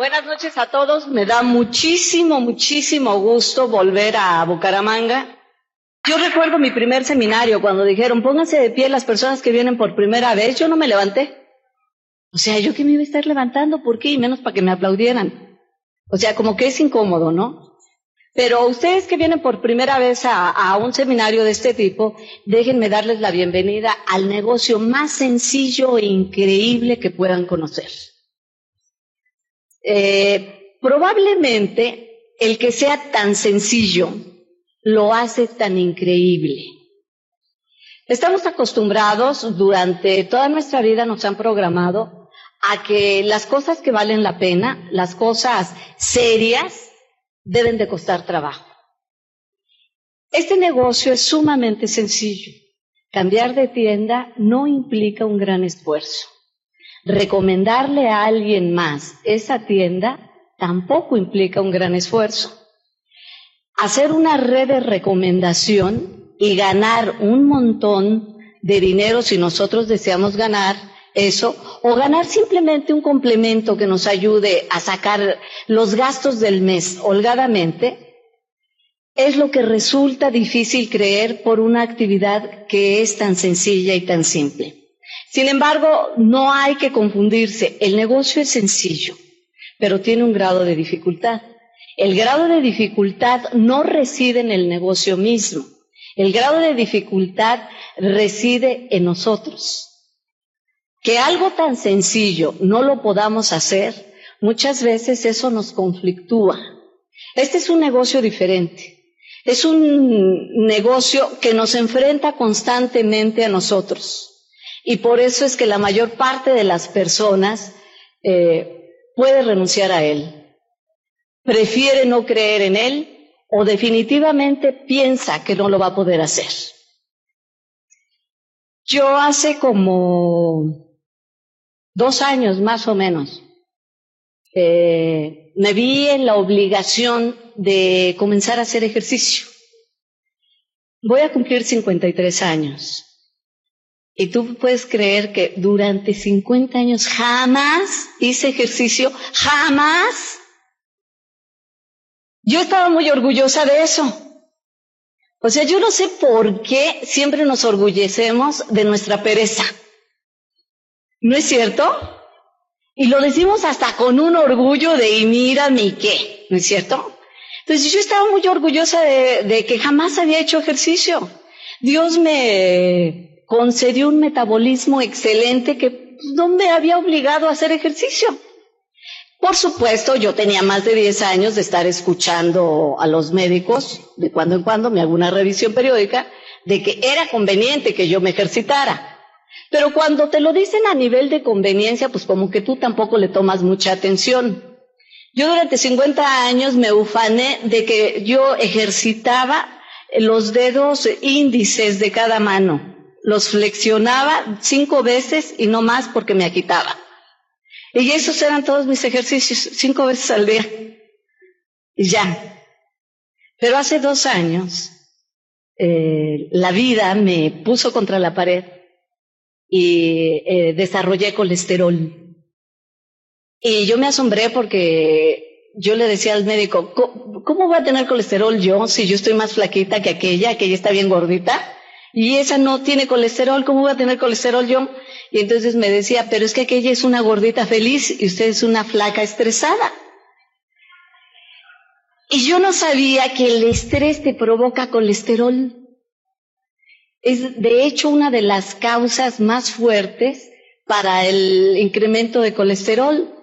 Buenas noches a todos. Me da muchísimo, muchísimo gusto volver a Bucaramanga. Yo recuerdo mi primer seminario cuando dijeron pónganse de pie las personas que vienen por primera vez. Yo no me levanté. O sea, yo que me iba a estar levantando, ¿por qué? Y menos para que me aplaudieran. O sea, como que es incómodo, ¿no? Pero ustedes que vienen por primera vez a, a, un seminario de este tipo, déjenme darles la bienvenida al negocio más sencillo e increíble que puedan conocer. Eh, probablemente el que sea tan sencillo lo hace tan increíble. Estamos acostumbrados, durante toda nuestra vida nos han programado a que las cosas que valen la pena, las cosas serias, deben de costar trabajo. Este negocio es sumamente sencillo. Cambiar de tienda no implica un gran esfuerzo. Recomendarle a alguien más esa tienda tampoco implica un gran esfuerzo. Hacer una red de recomendación y ganar un montón de dinero si nosotros deseamos ganar eso, o ganar simplemente un complemento que nos ayude a sacar los gastos del mes holgadamente, es lo que resulta difícil creer por una actividad que es tan sencilla y tan simple. Sin embargo, no hay que confundirse. El negocio es sencillo, pero tiene un grado de dificultad. El grado de dificultad no reside en el negocio mismo. El grado de dificultad reside en nosotros. Que algo tan sencillo no lo podamos hacer, muchas veces eso nos conflictúa. Este es un negocio diferente. Es un negocio que nos enfrenta constantemente a nosotros. Y por eso es que la mayor parte de las personas eh, puede renunciar a él. Prefiere no creer en él o definitivamente piensa que no lo va a poder hacer. Yo hace como dos años más o menos eh, me vi en la obligación de comenzar a hacer ejercicio. Voy a cumplir 53 años. Y tú puedes creer que durante 50 años jamás hice ejercicio, jamás. Yo estaba muy orgullosa de eso. O sea, yo no sé por qué siempre nos orgullecemos de nuestra pereza. ¿No es cierto? Y lo decimos hasta con un orgullo de y mira mi qué, ¿no es cierto? Entonces yo estaba muy orgullosa de, de que jamás había hecho ejercicio. Dios me concedió un metabolismo excelente que no me había obligado a hacer ejercicio. Por supuesto, yo tenía más de 10 años de estar escuchando a los médicos, de cuando en cuando me hago una revisión periódica, de que era conveniente que yo me ejercitara. Pero cuando te lo dicen a nivel de conveniencia, pues como que tú tampoco le tomas mucha atención. Yo durante 50 años me ufané de que yo ejercitaba los dedos índices de cada mano los flexionaba cinco veces y no más porque me agitaba. Y esos eran todos mis ejercicios, cinco veces al día. Y ya. Pero hace dos años, eh, la vida me puso contra la pared y eh, desarrollé colesterol. Y yo me asombré porque yo le decía al médico, ¿cómo voy a tener colesterol yo si yo estoy más flaquita que aquella, aquella está bien gordita? Y esa no tiene colesterol, ¿cómo voy a tener colesterol yo? Y entonces me decía, pero es que aquella es una gordita feliz y usted es una flaca estresada. Y yo no sabía que el estrés te provoca colesterol. Es de hecho una de las causas más fuertes para el incremento de colesterol.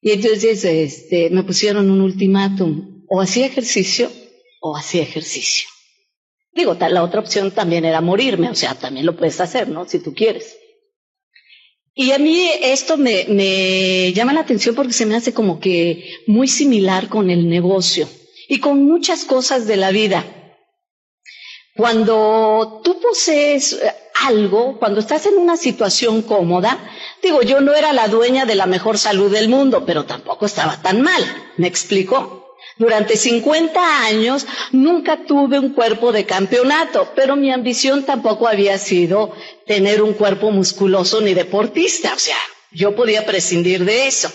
Y entonces este, me pusieron un ultimátum, o hacía ejercicio o hacía ejercicio. Digo, la otra opción también era morirme, o sea, también lo puedes hacer, ¿no? Si tú quieres. Y a mí esto me, me llama la atención porque se me hace como que muy similar con el negocio y con muchas cosas de la vida. Cuando tú posees eh, algo, cuando estás en una situación cómoda, digo, yo no era la dueña de la mejor salud del mundo, pero tampoco estaba tan mal, ¿me explico? Durante 50 años nunca tuve un cuerpo de campeonato, pero mi ambición tampoco había sido tener un cuerpo musculoso ni deportista, o sea, yo podía prescindir de eso.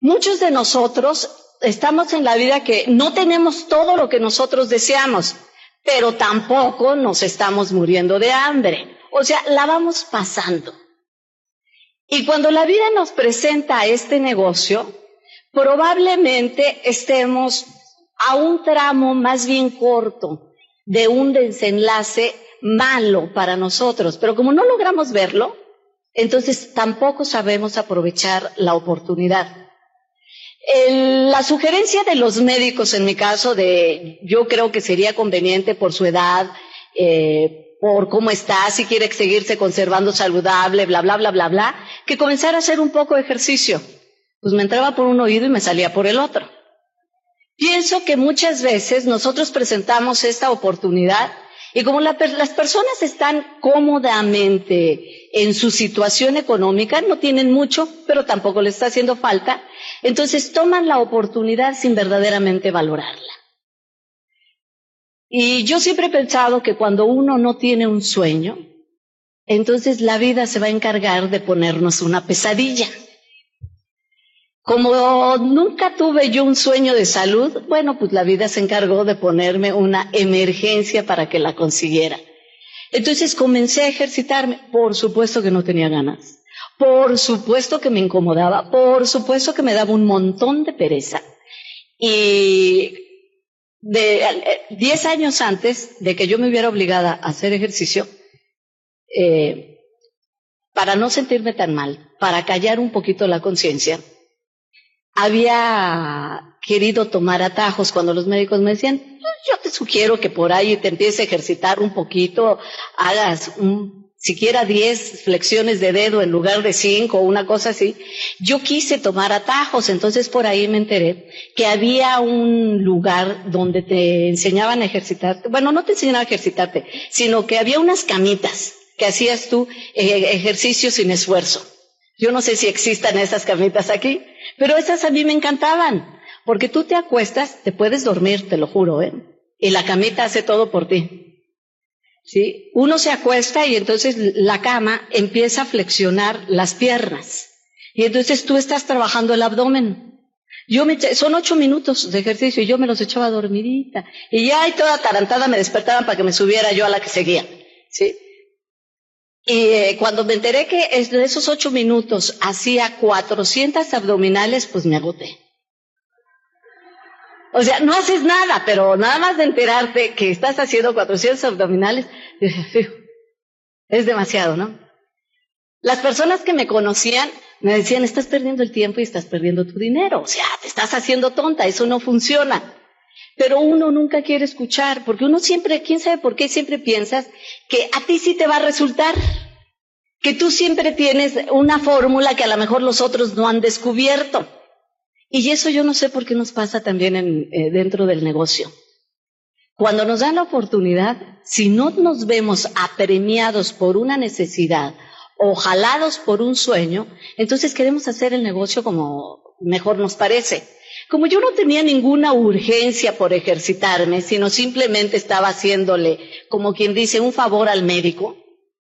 Muchos de nosotros estamos en la vida que no tenemos todo lo que nosotros deseamos, pero tampoco nos estamos muriendo de hambre. O sea, la vamos pasando. Y cuando la vida nos presenta este negocio, probablemente estemos a un tramo más bien corto de un desenlace malo para nosotros. Pero como no logramos verlo, entonces tampoco sabemos aprovechar la oportunidad. la sugerencia de los médicos, en mi caso, de yo creo que sería conveniente por su edad, eh, por cómo está, si quiere seguirse conservando saludable, bla, bla, bla, bla, bla, que comenzara a hacer un poco de ejercicio. Pues me entraba por un oído y me salía por el otro. Pienso que muchas veces nosotros presentamos esta oportunidad y como las personas están cómodamente en su situación económica, no tienen mucho, pero tampoco les está haciendo falta, entonces toman la oportunidad sin verdaderamente valorarla. Y yo siempre he pensado que cuando uno no tiene un sueño, entonces la vida se va a encargar de ponernos una pesadilla. Como nunca tuve yo un sueño de salud, bueno, pues la vida se encargó de ponerme una emergencia para que la consiguiera. Entonces comencé a ejercitarme. Por supuesto que no tenía ganas. Por supuesto que me incomodaba. Por supuesto que me daba un montón de pereza. Y de eh, diez años antes de que yo me hubiera obligada a hacer ejercicio, eh, para no sentirme tan mal, para callar un poquito la conciencia, había querido tomar atajos cuando los médicos me decían, yo te sugiero que por ahí te empieces a ejercitar un poquito, hagas un siquiera 10 flexiones de dedo en lugar de 5 o una cosa así. Yo quise tomar atajos, entonces por ahí me enteré que había un lugar donde te enseñaban a ejercitarte. Bueno, no te enseñaban a ejercitarte, sino que había unas camitas que hacías tú eh, ejercicio sin esfuerzo. Yo no sé si existan esas camitas aquí, pero esas a mí me encantaban, porque tú te acuestas, te puedes dormir, te lo juro, ¿eh? Y la camita hace todo por ti. ¿sí? Uno se acuesta y entonces la cama empieza a flexionar las piernas. Y entonces tú estás trabajando el abdomen. Yo me, son ocho minutos de ejercicio y yo me los echaba dormidita. Y ya y toda atarantada me despertaban para que me subiera yo a la que seguía. ¿sí? Y eh, cuando me enteré que de esos ocho minutos hacía 400 abdominales, pues me agoté. O sea, no haces nada, pero nada más de enterarte que estás haciendo 400 abdominales, es demasiado, ¿no? Las personas que me conocían me decían, estás perdiendo el tiempo y estás perdiendo tu dinero. O sea, te estás haciendo tonta, eso no funciona. Pero uno nunca quiere escuchar, porque uno siempre, quién sabe por qué, siempre piensas que a ti sí te va a resultar. Que tú siempre tienes una fórmula que a lo mejor los otros no han descubierto. Y eso yo no sé por qué nos pasa también en, eh, dentro del negocio. Cuando nos dan la oportunidad, si no nos vemos apremiados por una necesidad o jalados por un sueño, entonces queremos hacer el negocio como mejor nos parece. Como yo no tenía ninguna urgencia por ejercitarme, sino simplemente estaba haciéndole, como quien dice, un favor al médico,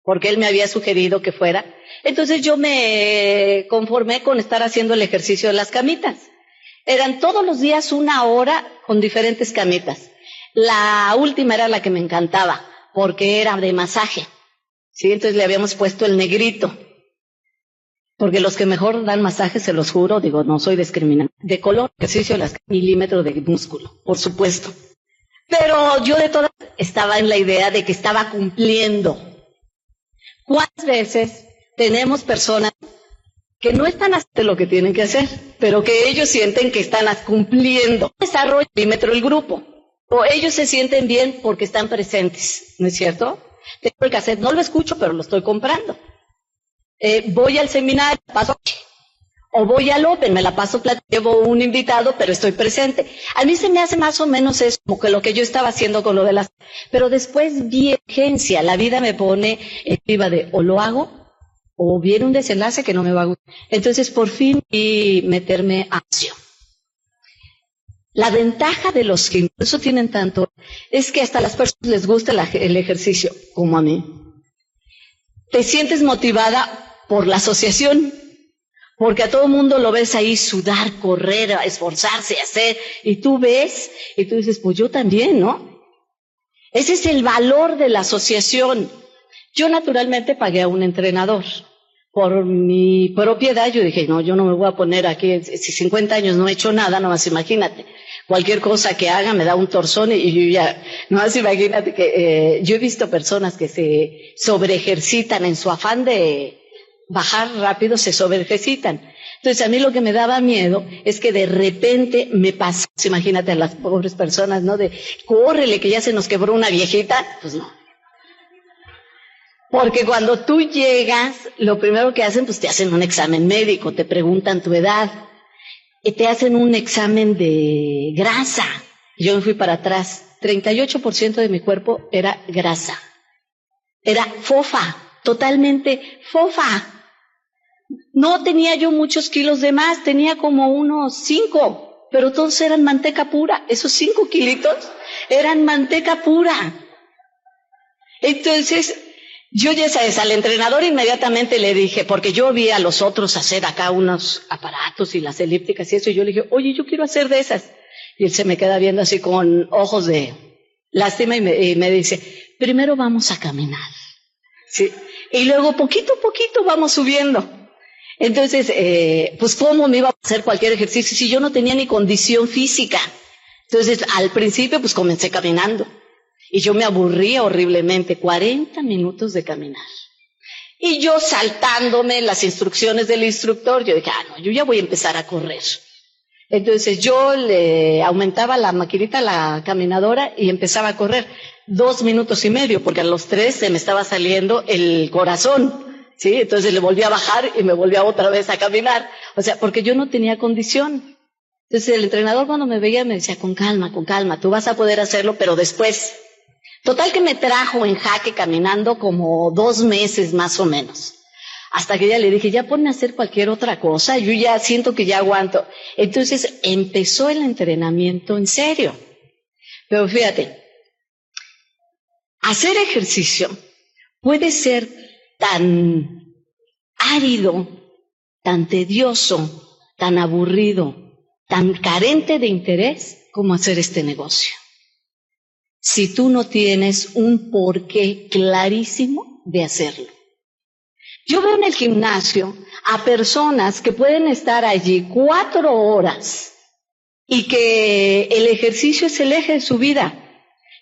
porque él me había sugerido que fuera, entonces yo me conformé con estar haciendo el ejercicio de las camitas. Eran todos los días una hora con diferentes camitas. La última era la que me encantaba, porque era de masaje. ¿sí? Entonces le habíamos puesto el negrito. Porque los que mejor dan masaje, se los juro, digo, no soy discriminante. De color, ejercicio de las milímetros de músculo, por supuesto. Pero yo de todas estaba en la idea de que estaba cumpliendo. ¿Cuántas veces tenemos personas que no están haciendo lo que tienen que hacer, pero que ellos sienten que están cumpliendo. Desarrollo el perímetro del grupo. O ellos se sienten bien porque están presentes, ¿no es cierto? Tengo el cassette, no lo escucho, pero lo estoy comprando. Eh, voy al seminario, paso o voy al Open, me la paso, llevo un invitado, pero estoy presente. A mí se me hace más o menos eso, como que lo que yo estaba haciendo con lo de las... Pero después vi urgencia, la vida me pone en de o lo hago o viene un desenlace que no me va a gustar. Entonces, por fin, y meterme a acción. La ventaja de los que incluso tienen tanto es que hasta las personas les gusta el ejercicio, como a mí. Te sientes motivada por la asociación, Porque a todo mundo lo ves ahí sudar, correr, esforzarse, hacer, y tú ves, y tú dices, pues yo también, ¿no? Ese es el valor de la asociación. Yo naturalmente pagué a un entrenador. Por mi propiedad, yo dije, no, yo no me voy a poner aquí, si 50 años no he hecho nada, nomás imagínate. Cualquier cosa que haga me da un torzón y yo ya, nomás imagínate que eh, yo he visto personas que se sobreejercitan en su afán de bajar rápido, se sobreejercitan. Entonces a mí lo que me daba miedo es que de repente me pasa, imagínate a las pobres personas, ¿no? De, córrele que ya se nos quebró una viejita, pues no. Porque cuando tú llegas, lo primero que hacen, pues te hacen un examen médico, te preguntan tu edad, y te hacen un examen de grasa. Yo me fui para atrás. 38% de mi cuerpo era grasa. Era fofa, totalmente fofa. No tenía yo muchos kilos de más, tenía como unos cinco, pero todos eran manteca pura. Esos cinco kilitos eran manteca pura. Entonces, yo ya sabes, al entrenador inmediatamente le dije, porque yo vi a los otros hacer acá unos aparatos y las elípticas y eso, y yo le dije, oye, yo quiero hacer de esas. Y él se me queda viendo así con ojos de lástima y me, y me dice, primero vamos a caminar. ¿Sí? Y luego poquito a poquito vamos subiendo. Entonces, eh, pues cómo me iba a hacer cualquier ejercicio si yo no tenía ni condición física. Entonces, al principio, pues comencé caminando. Y yo me aburría horriblemente, 40 minutos de caminar. Y yo saltándome las instrucciones del instructor, yo dije, ah, no, yo ya voy a empezar a correr. Entonces yo le aumentaba la maquinita, la caminadora y empezaba a correr dos minutos y medio, porque a los tres se me estaba saliendo el corazón. ¿Sí? Entonces le volví a bajar y me volvía otra vez a caminar. O sea, porque yo no tenía condición. Entonces el entrenador cuando me veía me decía, con calma, con calma, tú vas a poder hacerlo, pero después. Total que me trajo en jaque caminando como dos meses más o menos. Hasta que ya le dije, ya ponme a hacer cualquier otra cosa, yo ya siento que ya aguanto. Entonces empezó el entrenamiento en serio. Pero fíjate, hacer ejercicio puede ser tan árido, tan tedioso, tan aburrido, tan carente de interés como hacer este negocio. Si tú no tienes un porqué clarísimo de hacerlo. Yo veo en el gimnasio a personas que pueden estar allí cuatro horas y que el ejercicio es el eje de su vida.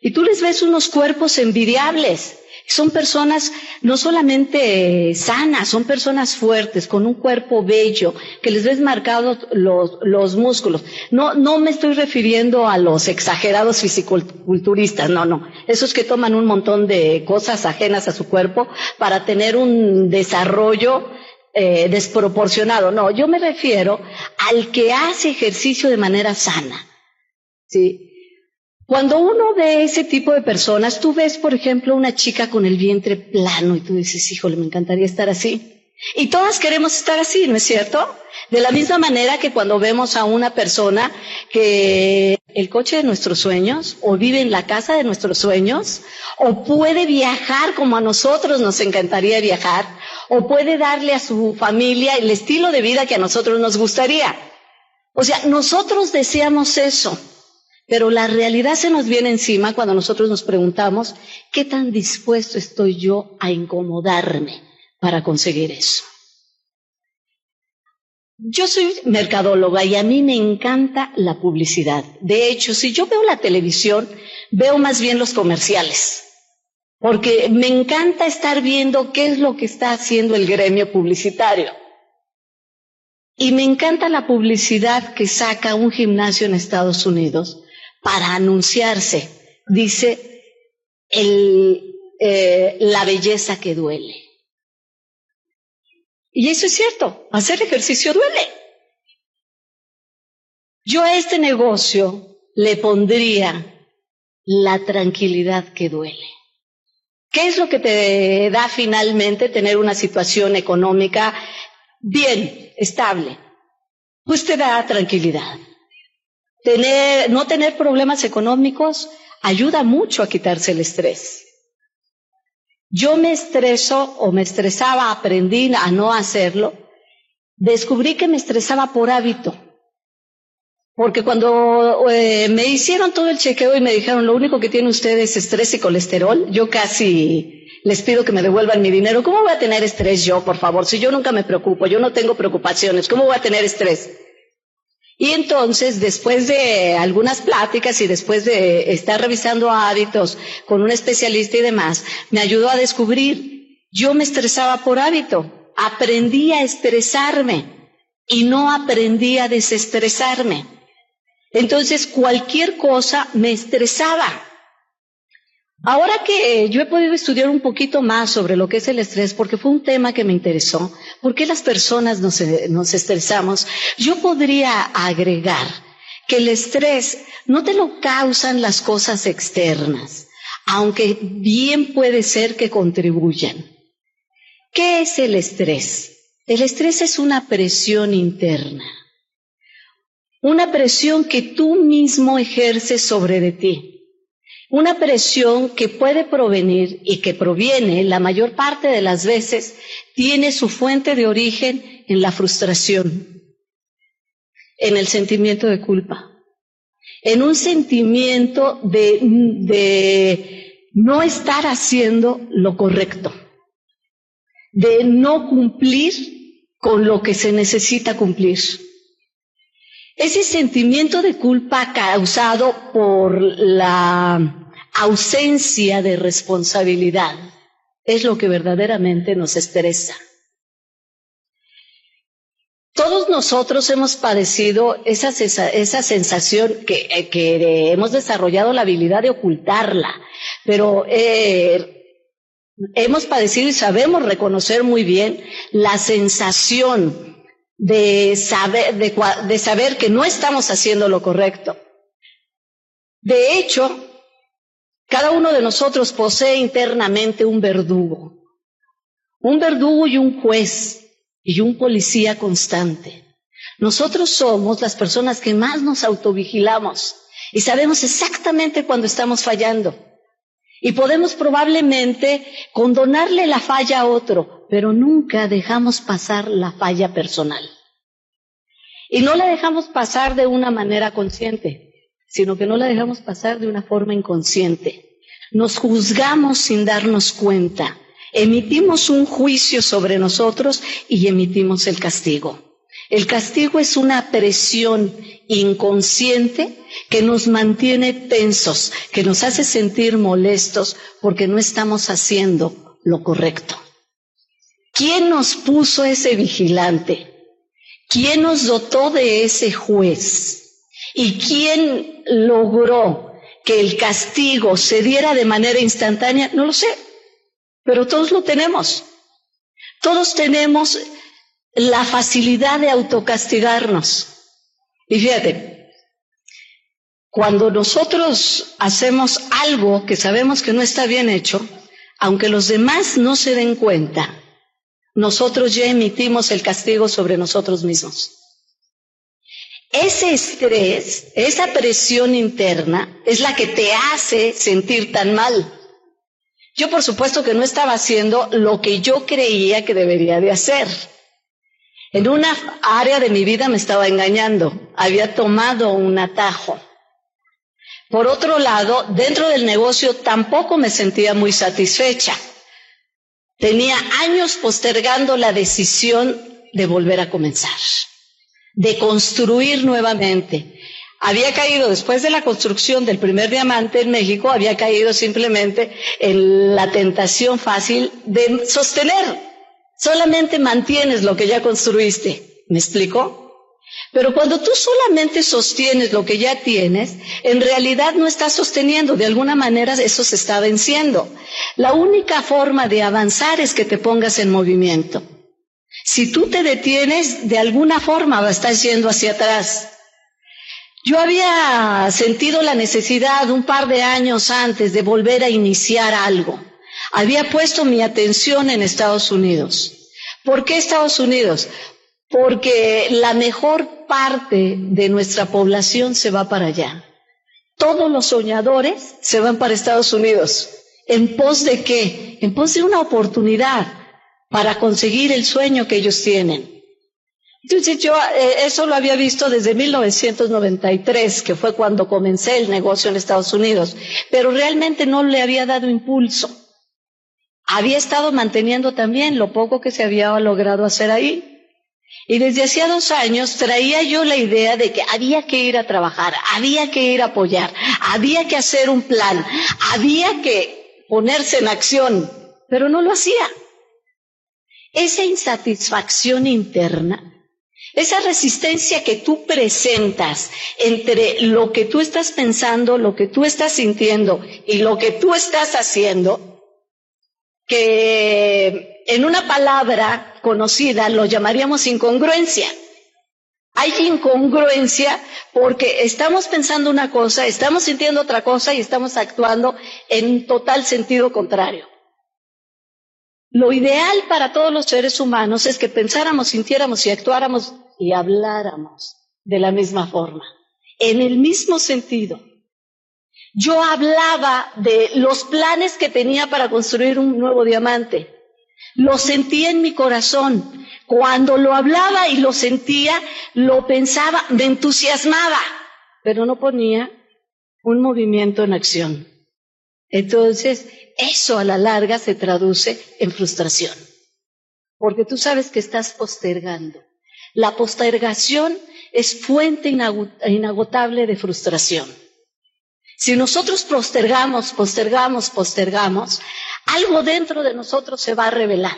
Y tú les ves unos cuerpos envidiables, son personas no solamente sanas, son personas fuertes, con un cuerpo bello, que les ves marcados los, los músculos. No, no me estoy refiriendo a los exagerados fisiculturistas, no, no. Esos que toman un montón de cosas ajenas a su cuerpo para tener un desarrollo eh, desproporcionado. No, yo me refiero al que hace ejercicio de manera sana. ¿Sí? Cuando uno ve ese tipo de personas, tú ves, por ejemplo, una chica con el vientre plano y tú dices, híjole, me encantaría estar así. Y todas queremos estar así, ¿no es cierto? De la misma manera que cuando vemos a una persona que el coche de nuestros sueños, o vive en la casa de nuestros sueños, o puede viajar como a nosotros nos encantaría viajar, o puede darle a su familia el estilo de vida que a nosotros nos gustaría. O sea, nosotros deseamos eso. Pero la realidad se nos viene encima cuando nosotros nos preguntamos, ¿qué tan dispuesto estoy yo a incomodarme para conseguir eso? Yo soy mercadóloga y a mí me encanta la publicidad. De hecho, si yo veo la televisión, veo más bien los comerciales. Porque me encanta estar viendo qué es lo que está haciendo el gremio publicitario. Y me encanta la publicidad que saca un gimnasio en Estados Unidos para anunciarse, dice el, eh, la belleza que duele. Y eso es cierto, hacer ejercicio duele. Yo a este negocio le pondría la tranquilidad que duele. ¿Qué es lo que te da finalmente tener una situación económica bien, estable? Pues te da tranquilidad. No tener problemas económicos ayuda mucho a quitarse el estrés. Yo me estreso o me estresaba, aprendí a no hacerlo descubrí que me estresaba por hábito. Porque cuando eh, me hicieron todo el chequeo y me dijeron, lo único que tiene usted es estrés y colesterol, yo casi les pido que me devuelvan mi dinero. ¿Cómo voy a tener estrés yo, por favor? Si yo nunca me preocupo, yo no tengo preocupaciones, ¿cómo voy a tener estrés? Y entonces, después de algunas pláticas y después de estar revisando hábitos con un especialista y demás, me ayudó a descubrir, yo me estresaba por hábito, aprendí a estresarme y no aprendí a desestresarme. Entonces cualquier cosa me estresaba. Ahora que yo he podido estudiar un poquito más sobre lo que es el estrés, porque fue un tema que me interesó, por qué las personas nos, nos estresamos, yo podría agregar que el estrés no te lo causan las cosas externas, aunque bien puede ser que contribuyan. ¿Qué es el estrés? El estrés es una presión interna una presión que tú mismo ejerces sobre de ti, una presión que puede provenir y que proviene la mayor parte de las veces, tiene su fuente de origen en la frustración, en el sentimiento de culpa, en un sentimiento de, no estar haciendo lo correcto, de no cumplir con lo que se necesita cumplir. Ese sentimiento de culpa causado por la ausencia de responsabilidad es lo que verdaderamente nos estresa. Todos nosotros hemos padecido esa, sensación que, eh, que, hemos desarrollado la habilidad de ocultarla, pero eh, hemos padecido y sabemos reconocer muy bien la sensación de saber, de, saber que no estamos haciendo lo correcto. De hecho, cada uno de nosotros posee internamente un verdugo, un verdugo y un juez y un policía constante. Nosotros somos las personas que más nos autovigilamos y sabemos exactamente cuando estamos fallando. Y podemos probablemente condonarle la falla a otro, pero nunca dejamos pasar la falla personal. Y no la dejamos pasar de una manera consciente, sino que no la dejamos pasar de una forma inconsciente. Nos juzgamos sin darnos cuenta, emitimos un juicio sobre nosotros y emitimos el castigo. El castigo es una presión inconsciente que nos mantiene tensos, que nos hace sentir molestos porque no estamos haciendo lo correcto. ¿Quién nos puso ese vigilante? ¿Quién nos dotó de ese juez? ¿Y quién logró que el castigo se diera de manera instantánea? No lo sé, pero todos lo tenemos. Todos tenemos la facilidad de autocastigarnos. Y fíjate, cuando nosotros hacemos algo que sabemos que no está bien hecho, aunque los demás no se den cuenta, nosotros ya emitimos el castigo sobre nosotros mismos. Ese estrés, esa presión interna es la que te hace sentir tan mal. Yo por supuesto que no estaba haciendo lo que yo creía que debería de hacer. En una área de mi vida me estaba engañando, había tomado un atajo. Por otro lado, dentro del negocio tampoco me sentía muy satisfecha. Tenía años postergando la decisión de volver a comenzar, de construir nuevamente. Había caído después de la construcción del primer diamante en México, había caído simplemente en la tentación fácil de sostener Solamente mantienes lo que ya construiste. ¿Me explico? Pero cuando tú solamente sostienes lo que ya tienes, en realidad no estás sosteniendo, de alguna manera eso se está venciendo. La única forma de avanzar es que te pongas en movimiento. Si tú te detienes, de alguna forma estás yendo hacia atrás. Yo había sentido la necesidad un par de años antes de volver a iniciar algo. Había puesto mi atención en Estados Unidos. ¿Por qué Estados Unidos? Porque la mejor parte de nuestra población se va para allá. Todos los soñadores se van para Estados Unidos. ¿En pos de qué? En pos de una oportunidad para conseguir el sueño que ellos tienen. Entonces yo eh, eso lo había visto desde 1993, que fue cuando comencé el negocio en Estados Unidos, pero realmente no le había dado impulso. Había estado manteniendo también lo poco que se había logrado hacer ahí. Y desde hacía dos años traía yo la idea de que había que ir a trabajar, había que ir a apoyar, había que hacer un plan, había que ponerse en acción, pero no lo hacía. Esa insatisfacción interna esa resistencia que tú presentas entre lo que tú estás pensando, lo que tú estás sintiendo y lo que tú estás haciendo, que en una palabra conocida lo llamaríamos incongruencia. Hay incongruencia porque estamos pensando una cosa, estamos sintiendo otra cosa y estamos actuando en total sentido contrario. Lo ideal para todos los seres humanos es que pensáramos, sintiéramos y actuáramos y habláramos de la misma forma, en el mismo sentido. Yo hablaba de los planes que tenía para construir un nuevo diamante. Lo sentía en mi corazón. Cuando lo hablaba y lo sentía, lo pensaba, me entusiasmaba, pero no ponía un movimiento en acción. Entonces, eso a la larga se traduce en frustración, porque tú sabes que estás postergando. La postergación es fuente inagotable de frustración. Si nosotros postergamos, postergamos, postergamos, algo dentro de nosotros se va a revelar.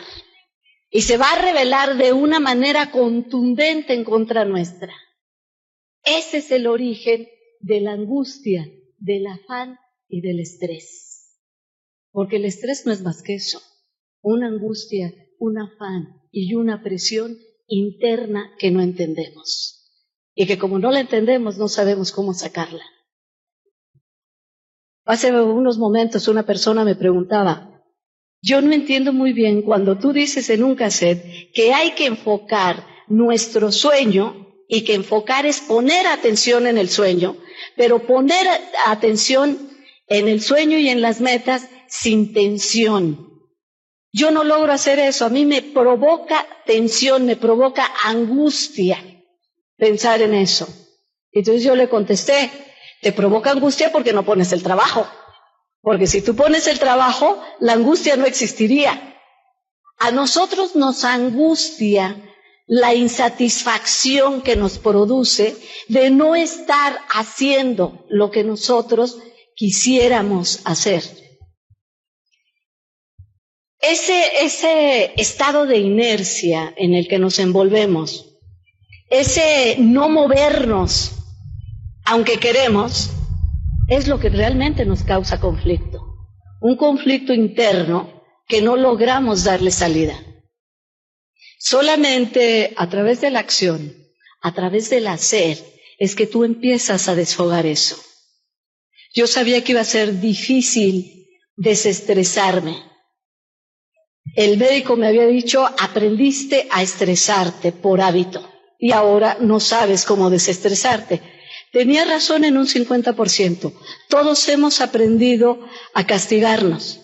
Y se va a revelar de una manera contundente en contra nuestra. Ese es el origen de la angustia, del afán y del estrés. Porque el estrés no es más que eso. Una angustia, un afán y una presión interna que no entendemos y que como no la entendemos no sabemos cómo sacarla. Hace unos momentos una persona me preguntaba, yo no entiendo muy bien cuando tú dices en un cassette que hay que enfocar nuestro sueño y que enfocar es poner atención en el sueño, pero poner atención en el sueño y en las metas sin tensión, yo no logro hacer eso, a mí me provoca tensión, me provoca angustia pensar en eso. Entonces yo le contesté, te provoca angustia porque no pones el trabajo, porque si tú pones el trabajo, la angustia no existiría. A nosotros nos angustia la insatisfacción que nos produce de no estar haciendo lo que nosotros quisiéramos hacer. Ese, ese estado de inercia en el que nos envolvemos, ese no movernos, aunque queremos, es lo que realmente nos causa conflicto. Un conflicto interno que no logramos darle salida. Solamente a través de la acción, a través del hacer, es que tú empiezas a desfogar eso. Yo sabía que iba a ser difícil desestresarme, el médico me había dicho, aprendiste a estresarte por hábito y ahora no sabes cómo desestresarte. Tenía razón en un 50%. Todos hemos aprendido a castigarnos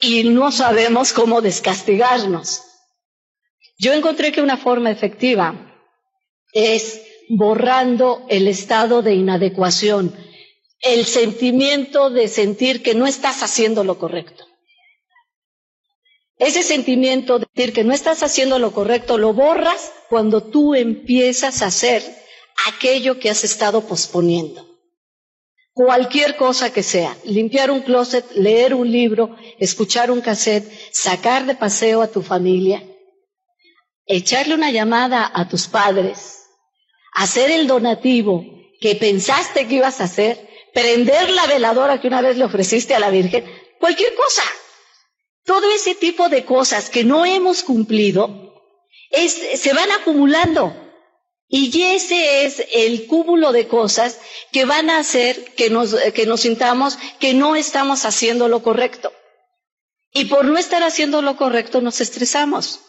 y no sabemos cómo descastigarnos. Yo encontré que una forma efectiva es borrando el estado de inadecuación, el sentimiento de sentir que no estás haciendo lo correcto. Ese sentimiento de decir que no estás haciendo lo correcto lo borras cuando tú empiezas a hacer aquello que has estado posponiendo. Cualquier cosa que sea, limpiar un closet, leer un libro, escuchar un cassette, sacar de paseo a tu familia, echarle una llamada a tus padres, hacer el donativo que pensaste que ibas a hacer, prender la veladora que una vez le ofreciste a la Virgen, cualquier cosa. Todo ese tipo de cosas que no hemos cumplido se van acumulando. Y ese es el cúmulo de cosas que van a hacer que nos, que nos sintamos que no estamos haciendo lo correcto. Y por no estar haciendo lo correcto nos estresamos.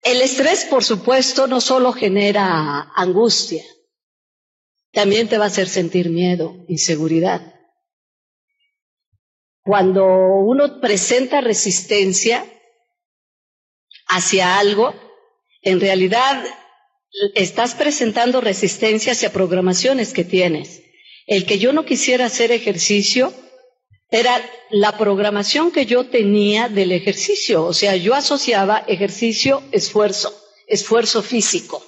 El estrés, por supuesto, no solo genera angustia, también te va a hacer sentir miedo, inseguridad. Cuando uno presenta resistencia, hacia algo, en realidad estás presentando resistencia hacia programaciones que tienes. El que yo no quisiera hacer ejercicio era la programación que yo tenía del ejercicio. O sea, yo asociaba ejercicio, esfuerzo, esfuerzo físico.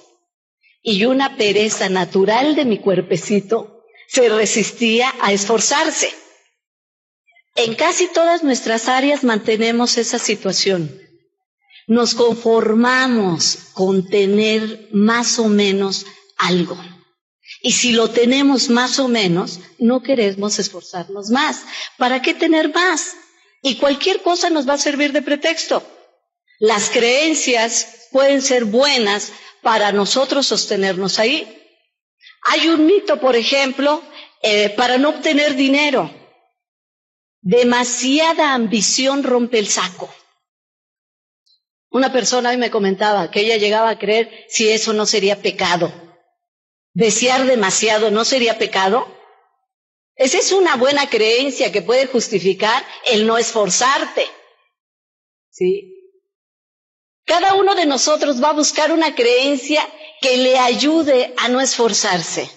Y una pereza natural de mi cuerpecito se resistía a esforzarse. En casi todas nuestras áreas mantenemos esa situación. Nos conformamos con tener más o menos algo. Y si lo tenemos más o menos, no queremos esforzarnos más. ¿Para qué tener más? Y cualquier cosa nos va a servir de pretexto. Las creencias pueden ser buenas para nosotros sostenernos ahí. Hay un mito, por ejemplo, eh, para no obtener dinero. Demasiada ambición rompe el saco. Una persona me comentaba que ella llegaba a creer si eso no sería pecado. Desear demasiado no sería pecado. Esa es una buena creencia que puede justificar el no esforzarte. ¿Sí? Cada uno de nosotros va a buscar una creencia que le ayude a no esforzarse.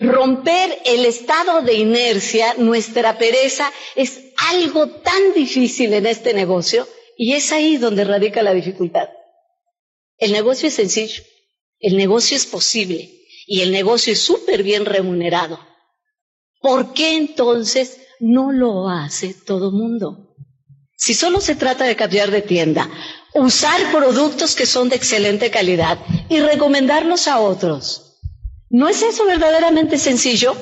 Romper el estado de inercia, nuestra pereza, es algo tan difícil en este negocio y es ahí donde radica la dificultad. El negocio es sencillo, el negocio es posible, y el negocio es súper bien remunerado. ¿Por qué entonces no lo hace todo mundo? Si solo se trata de cambiar de tienda, usar productos que son de excelente calidad y recomendarlos a otros, ¿no es eso verdaderamente sencillo?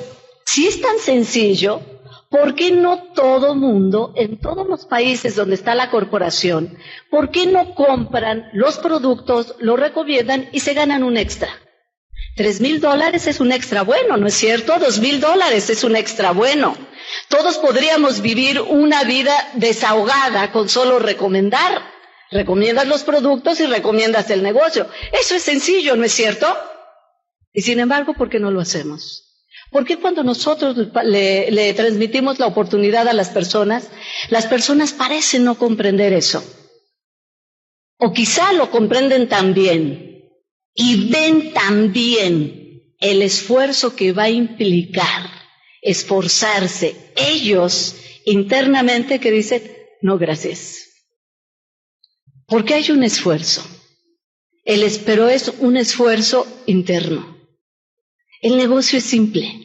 Si es tan sencillo, ¿por qué no todo mundo, en todos los países donde está la corporación, por qué no compran los productos, los recomiendan y se ganan un extra? Tres mil dólares es un extra bueno, ¿no es cierto? Dos mil dólares es un extra bueno. Todos podríamos vivir una vida desahogada con solo recomendar. Recomiendas los productos y recomiendas el negocio. Eso es sencillo, ¿no es cierto? Y sin embargo, ¿por qué no lo hacemos? ¿Por qué cuando nosotros le, transmitimos la oportunidad a las personas, las personas parecen no comprender eso? O quizá lo comprenden también, y ven también el esfuerzo que va a implicar esforzarse ellos internamente que dicen, no, gracias. Porque hay un esfuerzo. El espero es un esfuerzo interno. El negocio es simple.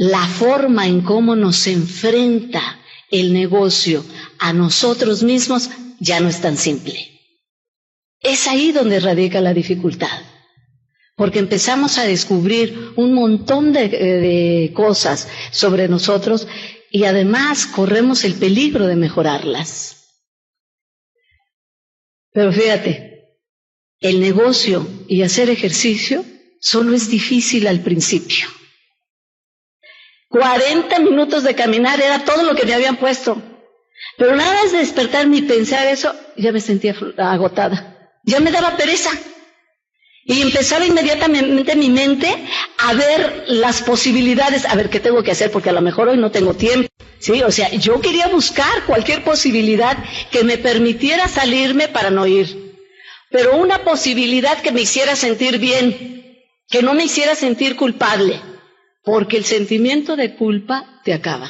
La forma en cómo nos enfrenta el negocio a nosotros mismos ya no es tan simple. Es ahí donde radica la dificultad, porque empezamos a descubrir un montón de, cosas sobre nosotros y además corremos el peligro de mejorarlas. Pero fíjate, el negocio y hacer ejercicio solo es difícil al principio. 40 minutos de caminar era todo lo que me habían puesto. Pero nada más de despertarme y pensar eso, ya me sentía agotada ya me daba pereza. Y empezaba inmediatamente mi mente a ver las posibilidades, a ver qué tengo que hacer, porque a lo mejor hoy no tengo tiempo. Sí, o sea, yo quería buscar cualquier posibilidad que me permitiera salirme para no ir. Pero una posibilidad que me hiciera sentir bien, que no me hiciera sentir culpable, porque el sentimiento de culpa te acaba.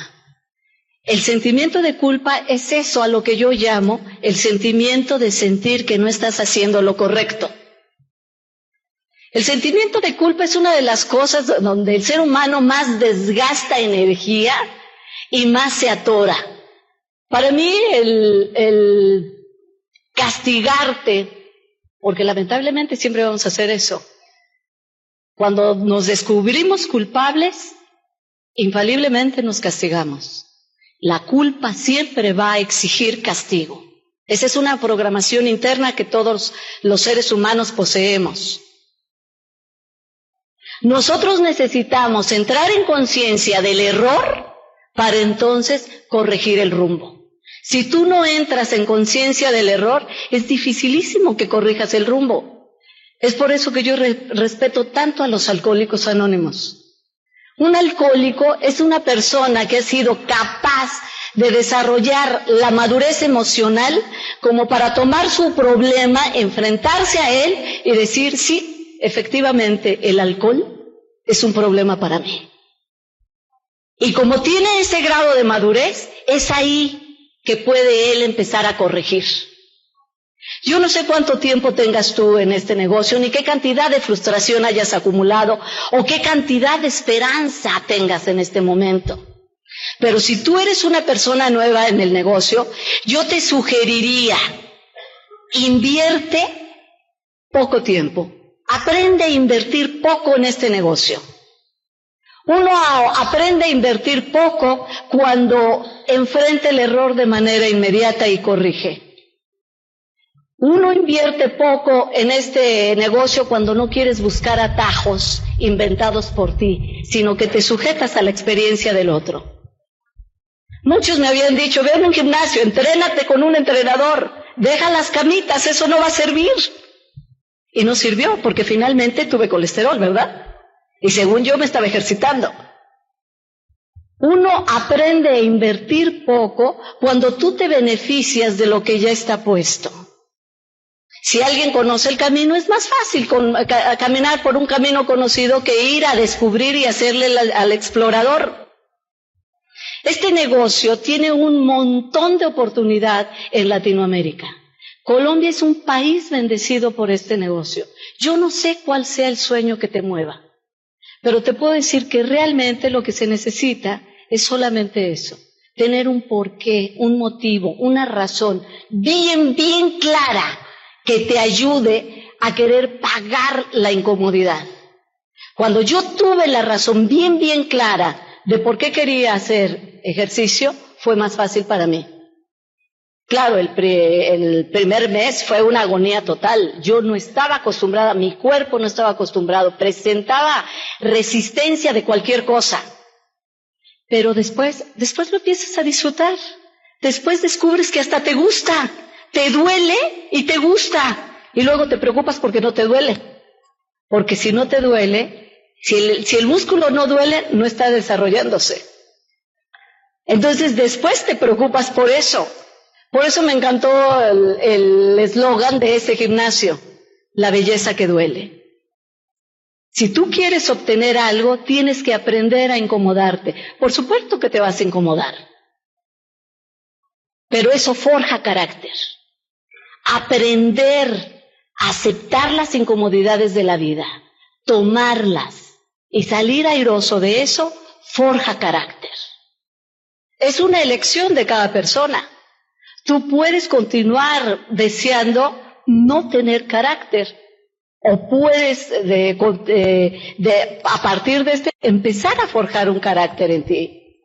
El sentimiento de culpa es eso a lo que yo llamo el sentimiento de sentir que no estás haciendo lo correcto. El sentimiento de culpa es una de las cosas donde el ser humano más desgasta energía y más se atora. Para mí el, castigarte, porque lamentablemente siempre vamos a hacer eso, cuando nos descubrimos culpables, infaliblemente nos castigamos. La culpa siempre va a exigir castigo. Esa es una programación interna que todos los seres humanos poseemos. Nosotros necesitamos entrar en conciencia del error para entonces corregir el rumbo. Si tú no entras en conciencia del error, es dificilísimo que corrijas el rumbo. Es por eso que yo respeto tanto a los alcohólicos anónimos. Un alcohólico es una persona que ha sido capaz de desarrollar la madurez emocional como para tomar su problema, enfrentarse a él y decir, sí, efectivamente, el alcohol es un problema para mí. Y como tiene ese grado de madurez, es ahí que puede él empezar a corregir. Yo no sé cuánto tiempo tengas tú en este negocio, ni qué cantidad de frustración hayas acumulado, o qué cantidad de esperanza tengas en este momento. Pero si tú eres una persona nueva en el negocio, yo te sugeriría, invierte poco tiempo. Aprende a invertir poco en este negocio. Uno aprende a invertir poco cuando enfrenta el error de manera inmediata y corrige. Uno invierte poco en este negocio cuando no quieres buscar atajos inventados por ti, sino que te sujetas a la experiencia del otro. Muchos me habían dicho, ve a un gimnasio, entrénate con un entrenador, deja las camitas, eso no va a servir. Y no sirvió porque finalmente tuve colesterol, ¿verdad? Y según yo me estaba ejercitando. Uno aprende a invertir poco cuando tú te beneficias de lo que ya está puesto. Si alguien conoce el camino, es más fácil caminar por un camino conocido que ir a descubrir y hacerle al explorador. Este negocio tiene un montón de oportunidad en Latinoamérica. Colombia es un país bendecido por este negocio. Yo no sé cuál sea el sueño que te mueva, pero te puedo decir que realmente lo que se necesita es solamente eso, tener un porqué, un motivo, una razón bien, bien clara que te ayude a querer pagar la incomodidad. Cuando yo tuve la razón bien, bien clara de por qué quería hacer ejercicio, fue más fácil para mí. Claro, el, primer mes fue una agonía total. Yo no estaba acostumbrada, mi cuerpo no estaba acostumbrado, presentaba resistencia de cualquier cosa. Pero después, después lo empiezas a disfrutar. Después descubres que hasta te gusta, te duele y te gusta. Y luego te preocupas porque no te duele. Porque si no te duele, si el, músculo no duele, no está desarrollándose. Entonces después te preocupas por eso. Por eso me encantó el eslogan de ese gimnasio, la belleza que duele. Si tú quieres obtener algo, tienes que aprender a incomodarte. Por supuesto que te vas a incomodar. Pero eso forja carácter. Aprender a aceptar las incomodidades de la vida, tomarlas, y salir airoso de eso forja carácter. Es una elección de cada persona. Tú puedes continuar deseando no tener carácter o puedes de, a partir de este empezar a forjar un carácter en ti.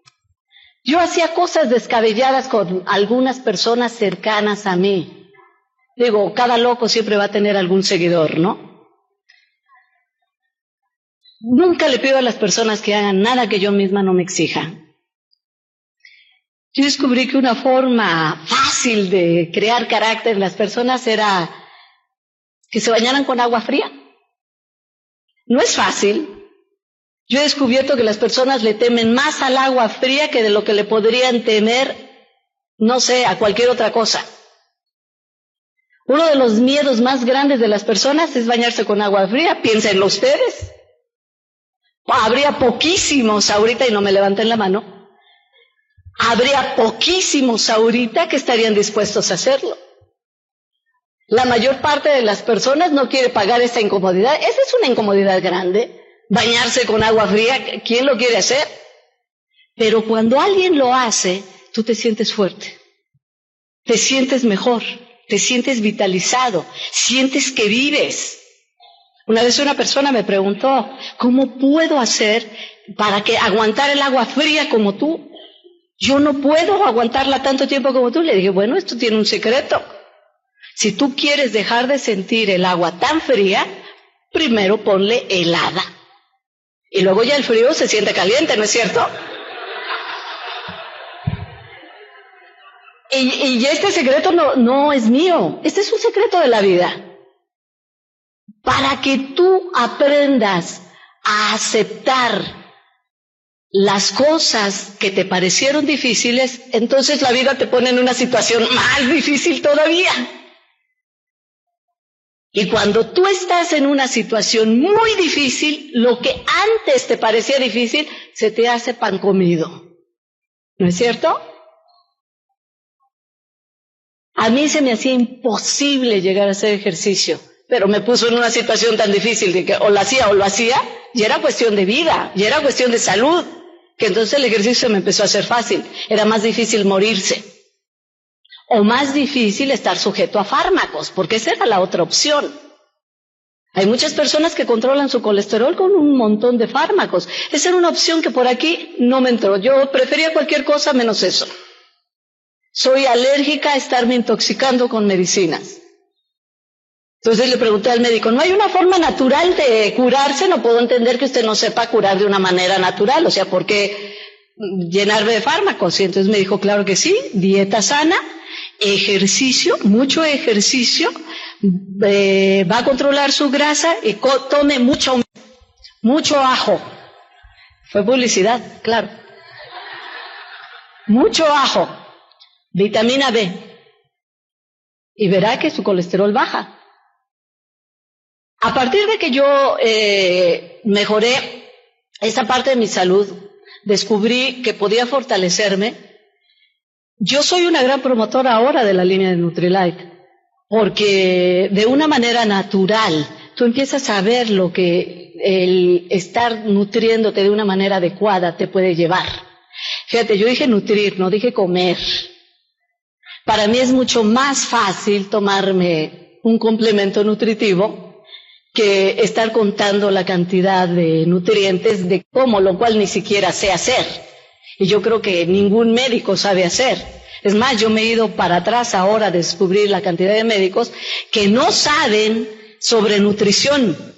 Yo hacía cosas descabelladas con algunas personas cercanas a mí. Digo, cada loco siempre va a tener algún seguidor, ¿no? Nunca le pido a las personas que hagan nada que yo misma no me exija. Yo descubrí que una forma fácil de crear carácter en las personas era que se bañaran con agua fría. No es fácil. Yo he descubierto que las personas le temen más al agua fría que de lo que le podrían temer, no sé, a cualquier otra cosa. Uno de los miedos más grandes de las personas es bañarse con agua fría. Piénsenlo ustedes. Habría poquísimos ahorita, y no me levanten la mano, habría poquísimos ahorita que estarían dispuestos a hacerlo. La mayor parte de las personas no quiere pagar esa incomodidad. Esa es una incomodidad grande. Bañarse con agua fría, ¿quién lo quiere hacer? Pero cuando alguien lo hace, tú te sientes fuerte. Te sientes mejor. Te sientes vitalizado. Sientes que vives. Una vez una persona me preguntó, ¿cómo puedo hacer para que aguantar el agua fría como tú? Yo no puedo aguantarla tanto tiempo como tú. Le dije, bueno, esto tiene un secreto. Si tú quieres dejar de sentir el agua tan fría, primero ponle helada. Y luego ya el frío se siente caliente, ¿no es cierto? Y, este secreto no, no es mío, este es un secreto de la vida para que tú aprendas a aceptar las cosas que te parecieron difíciles, entonces la vida te pone en una situación más difícil todavía. Y cuando tú estás en una situación muy difícil, lo que antes te parecía difícil, se te hace pan comido. ¿No es cierto? A mí se me hacía imposible llegar a hacer ejercicio, pero me puso en una situación tan difícil de que o lo hacía o lo hacía, y era cuestión de vida, y era cuestión de salud, que entonces el ejercicio me empezó a hacer fácil. Era más difícil morirse o más difícil estar sujeto a fármacos, porque esa era la otra opción. Hay muchas personas que controlan su colesterol con un montón de fármacos. Esa era una opción que por aquí no me entró. Yo prefería cualquier cosa menos eso. Soy alérgica a estarme intoxicando con medicinas. Entonces le pregunté al médico, ¿no hay una forma natural de curarse? No puedo entender que usted no sepa curar de una manera natural. O sea, ¿por qué llenarme de fármacos? Y entonces me dijo, claro que sí, dieta sana, ejercicio, mucho ejercicio, eh, va a controlar su grasa y tome mucho, mucho ajo. Fue publicidad, claro. Mucho ajo, vitamina B. Y verá que su colesterol baja. A partir de que yo eh, mejoré esa parte de mi salud, descubrí que podía fortalecerme yo soy una gran promotora ahora de la línea de Nutrilite, porque de una manera natural tú empiezas a ver lo que el estar nutriéndote de una manera adecuada te puede llevar. Fíjate, yo dije nutrir, no dije comer. Para mí es mucho más fácil tomarme un complemento nutritivo que estar contando la cantidad de nutrientes de cómo, lo cual ni siquiera sé hacer. Y yo creo que ningún médico sabe hacer. Es más, yo me he ido para atrás ahora a descubrir la cantidad de médicos que no saben sobre nutrición.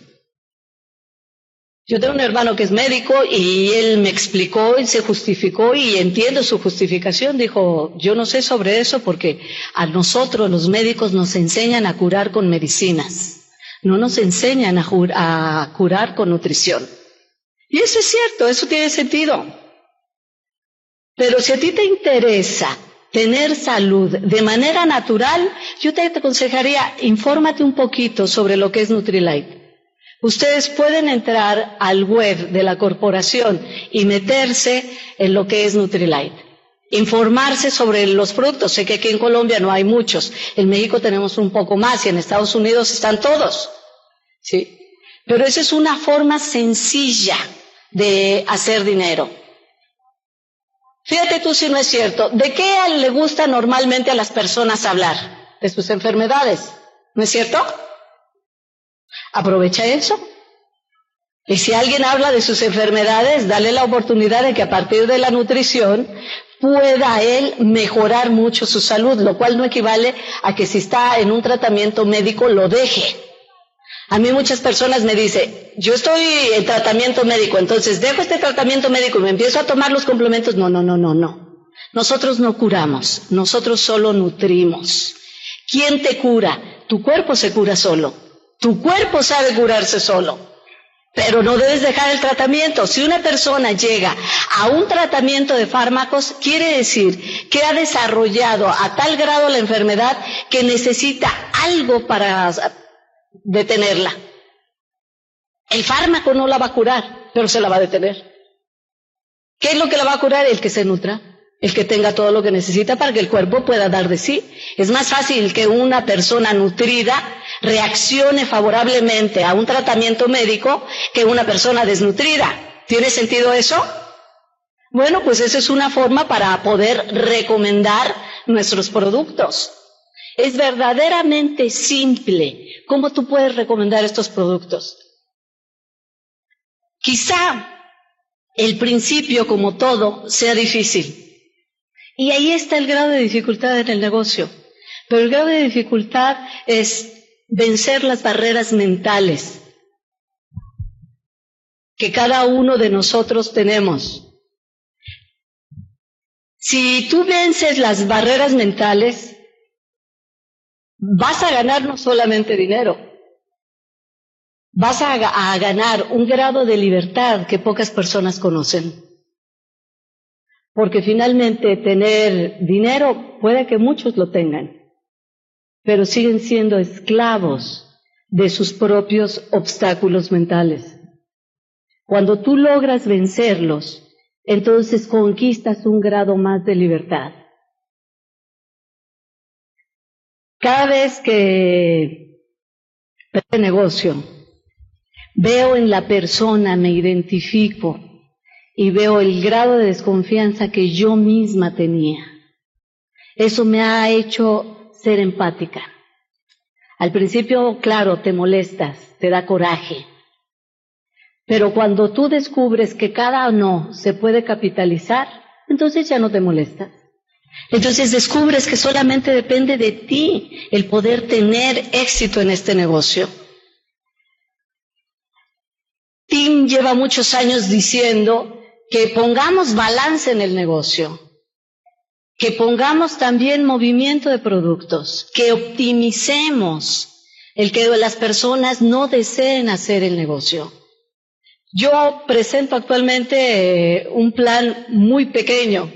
Yo tengo un hermano que es médico y él me explicó y se justificó y entiendo su justificación. Dijo, yo no sé sobre eso porque a nosotros los médicos nos enseñan a curar con medicinas, no nos enseñan a, a curar con nutrición. Y eso es cierto, eso tiene sentido. Pero si a ti te interesa tener salud de manera natural, yo te aconsejaría, infórmate un poquito sobre lo que es Nutrilite. Ustedes pueden entrar al web de la corporación y meterse en lo que es Nutrilite. Informarse sobre los productos. Sé que aquí en Colombia no hay muchos. En México tenemos un poco más y en Estados Unidos están todos. ¿Sí? Pero esa es una forma sencilla de hacer dinero. Fíjate tú si no es cierto. ¿De qué le gusta normalmente a las personas hablar? De sus enfermedades. ¿No es cierto? Aprovecha eso. Y si alguien habla de sus enfermedades, dale la oportunidad de que a partir de la nutrición pueda él mejorar mucho su salud, lo cual no equivale a que si está en un tratamiento médico lo deje. A mí muchas personas me dicen, yo estoy en tratamiento médico, entonces dejo este tratamiento médico y me empiezo a tomar los complementos. No, no, no, no, no. Nosotros no curamos, nosotros solo nutrimos. ¿Quién te cura? Tu cuerpo se cura solo. Tu cuerpo sabe curarse solo. Pero no debes dejar el tratamiento. Si una persona llega a un tratamiento de fármacos, quiere decir que ha desarrollado a tal grado la enfermedad que necesita algo para detenerla. El fármaco no la va a curar, pero se la va a detener. ¿Qué es lo que la va a curar? El que se nutra, el que tenga todo lo que necesita para que el cuerpo pueda dar de sí. Es más fácil que una persona nutrida reaccione favorablemente a un tratamiento médico que una persona desnutrida. ¿Tiene sentido eso? Bueno, pues esa es una forma para poder recomendar nuestros productos. Es verdaderamente simple cómo tú puedes recomendar estos productos. Quizá el principio, como todo, sea difícil. Y ahí está el grado de dificultad en el negocio. Pero el grado de dificultad es vencer las barreras mentales que cada uno de nosotros tenemos. Si tú vences las barreras mentales, vas a ganar no solamente dinero, vas a, ganar un grado de libertad que pocas personas conocen. Porque finalmente tener dinero puede que muchos lo tengan, pero siguen siendo esclavos de sus propios obstáculos mentales. Cuando tú logras vencerlos, entonces conquistas un grado más de libertad. Cada vez que este negocio, veo en la persona, me identifico y veo el grado de desconfianza que yo misma tenía. Eso me ha hecho ser empática. Al principio, claro, te molestas, te da coraje. Pero cuando tú descubres que cada no se puede capitalizar, entonces ya no te molestas. Entonces descubres que solamente depende de ti el poder tener éxito en este negocio. Tim lleva muchos años diciendo que pongamos balance en el negocio, que pongamos también movimiento de productos, que optimicemos el que las personas no deseen hacer el negocio. Yo presento actualmente eh, un plan muy pequeño.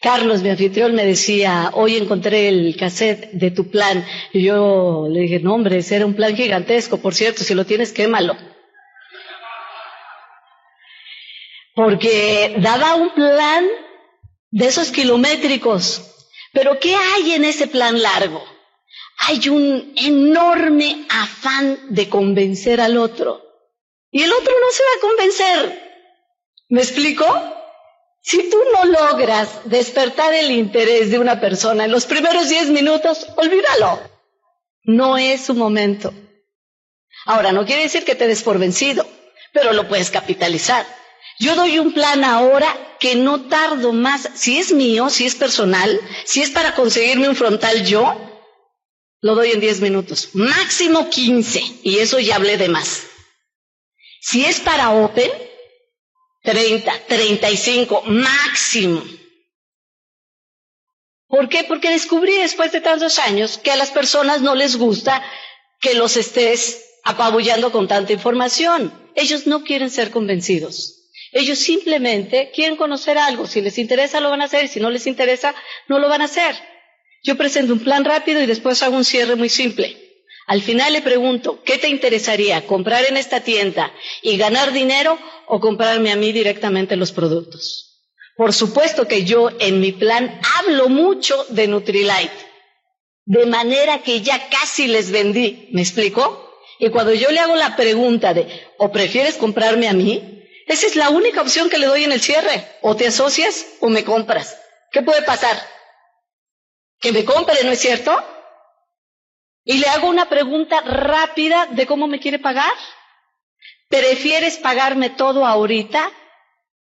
Carlos, mi anfitrión, me decía, hoy encontré el cassette de tu plan. Y yo le dije, no hombre, ese era un plan gigantesco, por cierto, si lo tienes, quémalo. Porque daba un plan de esos kilométricos. Pero ¿qué hay en ese plan largo? Hay un enorme afán de convencer al otro. Y el otro no se va a convencer. ¿Me explico? Si tú no logras despertar el interés de una persona en los primeros diez minutos, olvídalo. No es su momento. Ahora, no quiere decir que te des por vencido, pero lo puedes capitalizar. Yo doy un plan ahora que no tardo más, si es mío, si es personal, si es para conseguirme un frontal yo, lo doy en 10 minutos, máximo 15, y eso ya hablé de más. Si es para Open, 30, 35, máximo. ¿Por qué? Porque descubrí después de tantos años que a las personas no les gusta que los estés apabullando con tanta información. Ellos no quieren ser convencidos. Ellos simplemente quieren conocer algo. Si les interesa, lo van a hacer. Si no les interesa, no lo van a hacer. Yo presento un plan rápido y después hago un cierre muy simple. Al final le pregunto, ¿qué te interesaría? ¿Comprar en esta tienda y ganar dinero o comprarme a mí directamente los productos? Por supuesto que yo en mi plan hablo mucho de Nutrilite, de manera que ya casi les vendí. ¿Me explico? Y cuando yo le hago la pregunta de, ¿o prefieres comprarme a mí? Esa es la única opción que le doy en el cierre. O te asocias o me compras. ¿Qué puede pasar? Que me compre, ¿no es cierto? Y le hago una pregunta rápida de cómo me quiere pagar. ¿Prefieres pagarme todo ahorita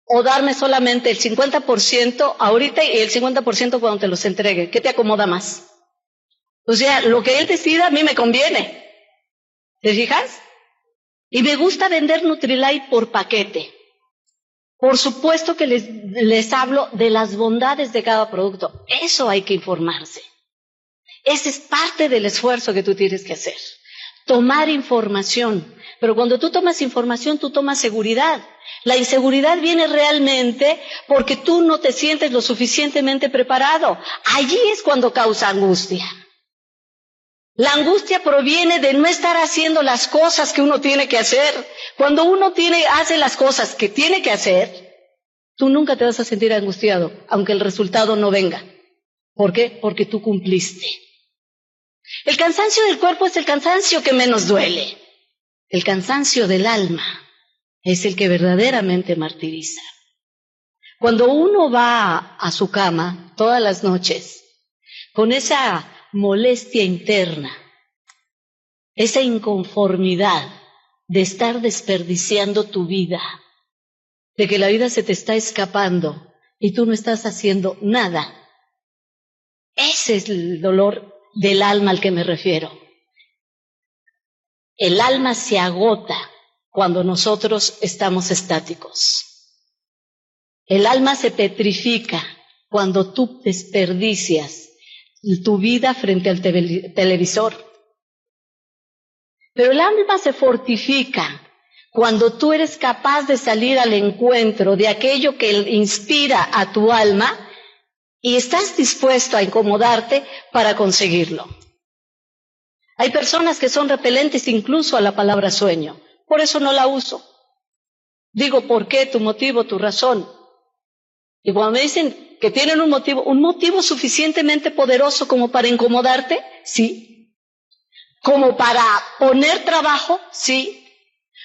o darme solamente el 50% ahorita y el 50% cuando te los entregue? ¿Qué te acomoda más? O sea, lo que él decida a mí me conviene. ¿Te fijas? Y me gusta vender Nutrilite por paquete. Por supuesto que les, les hablo de las bondades de cada producto. Eso hay que informarse. Ese es parte del esfuerzo que tú tienes que hacer. Tomar información. Pero cuando tú tomas información, tú tomas seguridad. La inseguridad viene realmente porque tú no te sientes lo suficientemente preparado. Allí es cuando causa angustia. La angustia proviene de no estar haciendo las cosas que uno tiene que hacer. Cuando uno tiene, hace las cosas que tiene que hacer, tú nunca te vas a sentir angustiado, aunque el resultado no venga. ¿Por qué? Porque tú cumpliste. El cansancio del cuerpo es el cansancio que menos duele. El cansancio del alma es el que verdaderamente martiriza. Cuando uno va a su cama todas las noches con esa molestia interna, esa inconformidad de estar desperdiciando tu vida, de que la vida se te está escapando y tú no estás haciendo nada. Ese es el dolor del alma al que me refiero. El alma se agota cuando nosotros estamos estáticos. El alma se petrifica cuando tú desperdicias tu vida frente al televisor. Pero el alma se fortifica cuando tú eres capaz de salir al encuentro de aquello que inspira a tu alma y estás dispuesto a incomodarte para conseguirlo. Hay personas que son repelentes incluso a la palabra sueño. Por eso no la uso. Digo, ¿por qué? Tu motivo, tu razón. Y cuando me dicen que tienen un motivo, un motivo suficientemente poderoso como para incomodarte, sí. Como para poner trabajo, sí.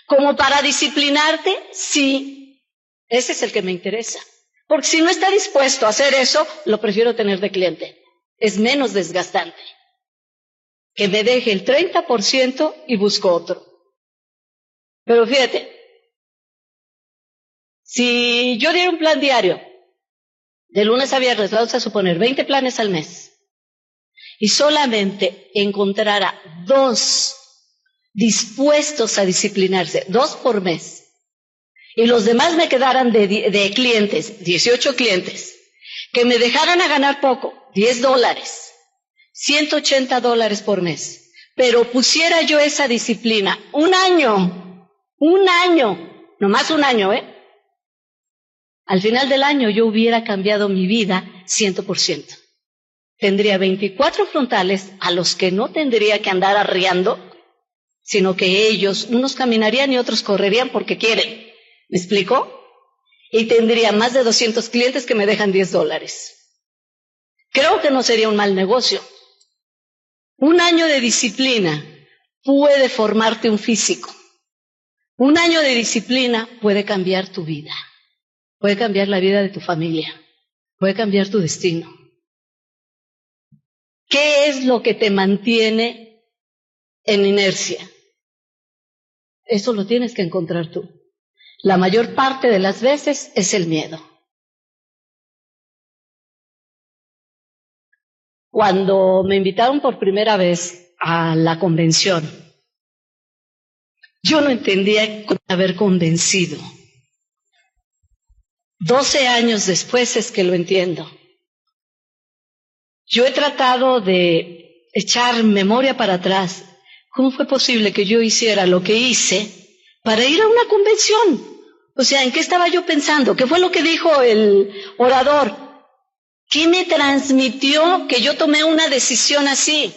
Como para disciplinarte, sí. Ese es el que me interesa. Porque si no está dispuesto a hacer eso, lo prefiero tener de cliente. Es menos desgastante. Que me deje el 30% y busco otro. Pero fíjate, si yo diera un plan diario, de lunes a viernes, vamos a suponer 20 planes al mes, y solamente encontrara dos dispuestos a disciplinarse, dos por mes, y los demás me quedaran de, de clientes, 18 clientes, que me dejaran a ganar poco, 10 dólares, 180 dólares por mes, pero pusiera yo esa disciplina un año, un año, nomás un año, ¿eh? Al final del año yo hubiera cambiado mi vida 100%. Tendría 24 frontales a los que no tendría que andar arriando sino que ellos, unos caminarían y otros correrían porque quieren. ¿Me explico? Y tendría más de 200 clientes que me dejan 10 dólares. Creo que no sería un mal negocio. Un año de disciplina puede formarte un físico. Un año de disciplina puede cambiar tu vida. Puede cambiar la vida de tu familia. Puede cambiar tu destino. ¿Qué es lo que te mantiene en inercia. Eso lo tienes que encontrar tú. La mayor parte de las veces es el miedo. Cuando me invitaron por primera vez a la convención, yo no entendía haber convencido. Doce años después es que lo entiendo. Yo he tratado de echar memoria para atrás ¿Cómo fue posible que yo hiciera lo que hice para ir a una convención? O sea, ¿en qué estaba yo pensando? ¿Qué fue lo que dijo el orador? ¿Qué me transmitió que yo tomé una decisión así?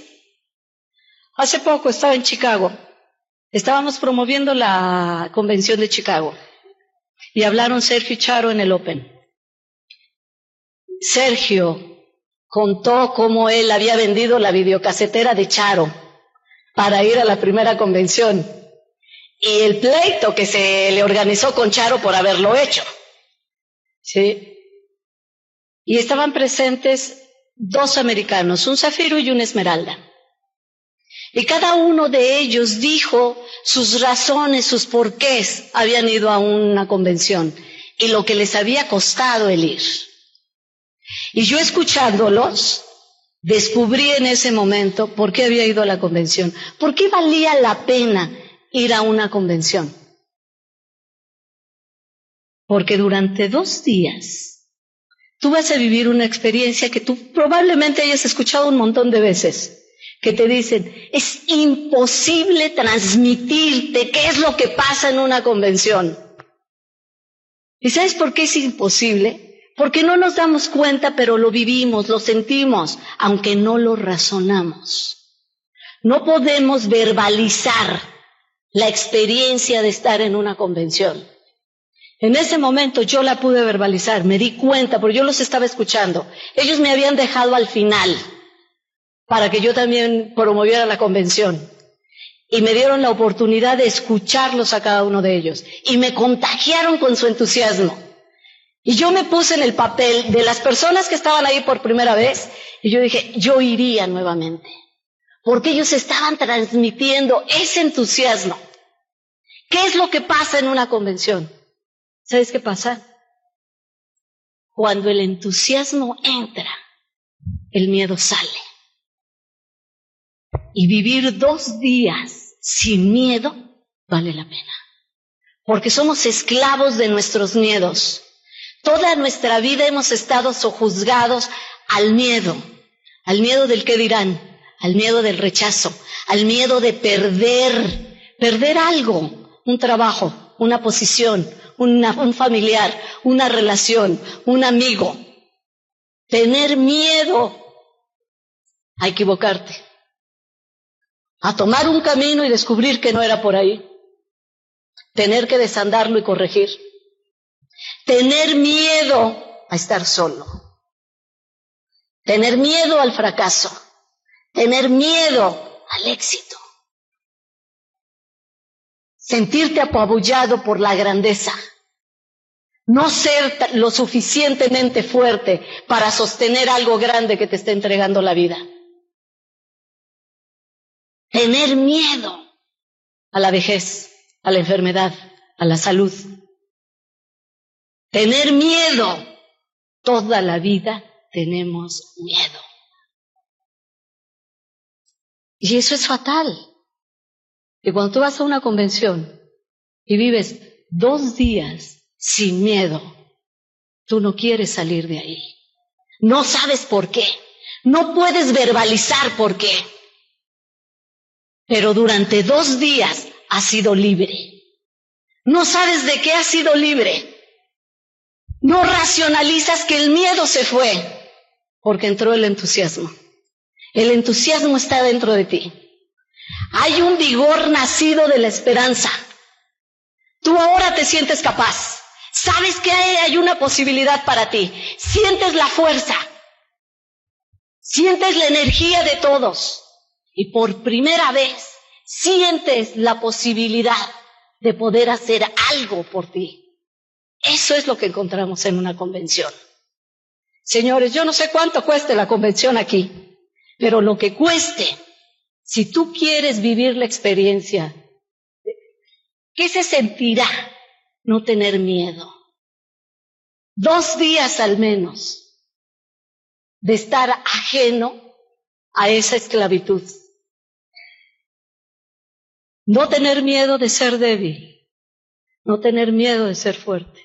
Hace poco estaba en Chicago. Estábamos promoviendo la convención de Chicago. Y hablaron Sergio y Charo en el Open. Sergio contó cómo él había vendido la videocasetera de Charo para ir a la primera convención y el pleito que se le organizó con Charo por haberlo hecho. ¿Sí? Y estaban presentes dos americanos, un zafiro y una esmeralda. Y cada uno de ellos dijo sus razones, sus porqués habían ido a una convención y lo que les había costado el ir. Y yo escuchándolos, Descubrí en ese momento por qué había ido a la convención, por qué valía la pena ir a una convención. Porque durante dos días tú vas a vivir una experiencia que tú probablemente hayas escuchado un montón de veces, que te dicen, es imposible transmitirte qué es lo que pasa en una convención. ¿Y sabes por qué es imposible? Porque no nos damos cuenta, pero lo vivimos, lo sentimos, aunque no lo razonamos. No podemos verbalizar la experiencia de estar en una convención. En ese momento yo la pude verbalizar, me di cuenta, porque yo los estaba escuchando. Ellos me habían dejado al final para que yo también promoviera la convención. Y me dieron la oportunidad de escucharlos a cada uno de ellos. Y me contagiaron con su entusiasmo. Y yo me puse en el papel de las personas que estaban ahí por primera vez y yo dije, yo iría nuevamente, porque ellos estaban transmitiendo ese entusiasmo. ¿Qué es lo que pasa en una convención? ¿Sabes qué pasa? Cuando el entusiasmo entra, el miedo sale. Y vivir dos días sin miedo vale la pena. Porque somos esclavos de nuestros miedos. Toda nuestra vida hemos estado sojuzgados al miedo, al miedo del qué dirán, al miedo del rechazo, al miedo de perder, perder algo, un trabajo, una posición, un familiar, una relación, un amigo. Tener miedo a equivocarte, a tomar un camino y descubrir que no era por ahí. Tener que desandarlo y corregir. Tener miedo a estar solo. Tener miedo al fracaso. Tener miedo al éxito sentirte apabullado por la grandeza, no ser lo suficientemente fuerte para sostener algo grande que te está entregando la vida. Tener miedo a la vejez, a la enfermedad, a la salud. Tener miedo. Toda la vida tenemos miedo. Y eso es fatal. Y cuando tú vas a una convención y vives dos días sin miedo, tú no quieres salir de ahí. No sabes por qué. No puedes verbalizar por qué. Pero durante dos días has sido libre. No sabes de qué has sido libre. No racionalizas que el miedo se fue porque entró el entusiasmo. El entusiasmo está dentro de ti. Hay un vigor nacido de la esperanza. Tú ahora te sientes capaz. Sabes que hay una posibilidad para ti. Sientes la fuerza. Sientes la energía de todos. Y por primera vez sientes la posibilidad de poder hacer algo por ti. Eso es lo que encontramos en una convención. Señores, yo no sé cuánto cueste la convención aquí, pero lo que cueste si tú quieres vivir la experiencia, ¿qué se sentirá no tener miedo? Dos días al menos de estar ajeno a esa esclavitud. No tener miedo de ser débil, no tener miedo de ser fuerte,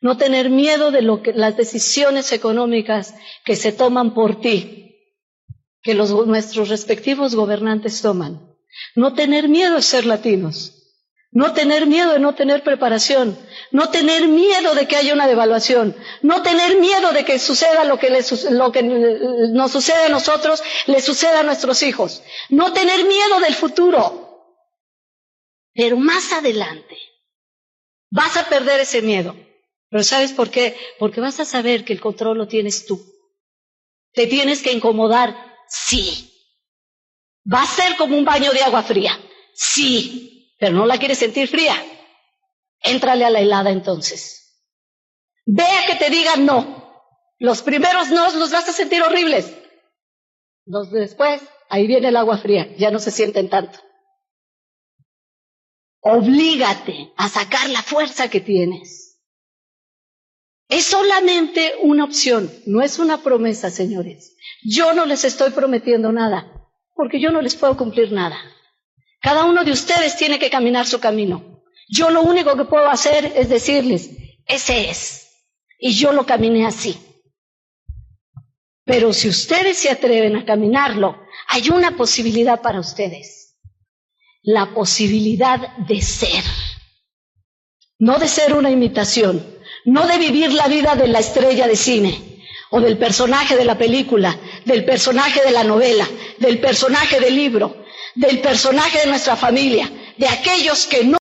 no tener miedo de lo que, las decisiones económicas que se toman por ti, que los, nuestros respectivos gobernantes toman. No tener miedo de ser latinos. No tener miedo de no tener preparación. No tener miedo de que haya una devaluación. No tener miedo de que suceda lo que, lo que nos sucede a nosotros, le suceda a nuestros hijos. No tener miedo del futuro. Pero más adelante vas a perder ese miedo. Pero ¿sabes por qué? Porque vas a saber que el control lo tienes tú. Te tienes que incomodar Sí. ¿Va a ser como un baño de agua fría? Sí, pero no la quieres sentir fría. Éntrale a la helada entonces. Vea que te digan no. Los primeros no los vas a sentir horribles. Los después, ahí viene el agua fría, ya no se sienten tanto. Oblígate a sacar la fuerza que tienes. Es solamente una opción, no es una promesa, señores. Yo no les estoy prometiendo nada, porque yo no les puedo cumplir nada. Cada uno de ustedes tiene que caminar su camino. Yo lo único que puedo hacer es decirles, ese es. Y yo lo caminé así. Pero si ustedes se atreven a caminarlo, hay una posibilidad para ustedes. La posibilidad de ser. No de ser una imitación, no de vivir la vida de la estrella de cine, o del personaje de la película, del personaje de la novela, del personaje del libro, del personaje de nuestra familia, de aquellos que no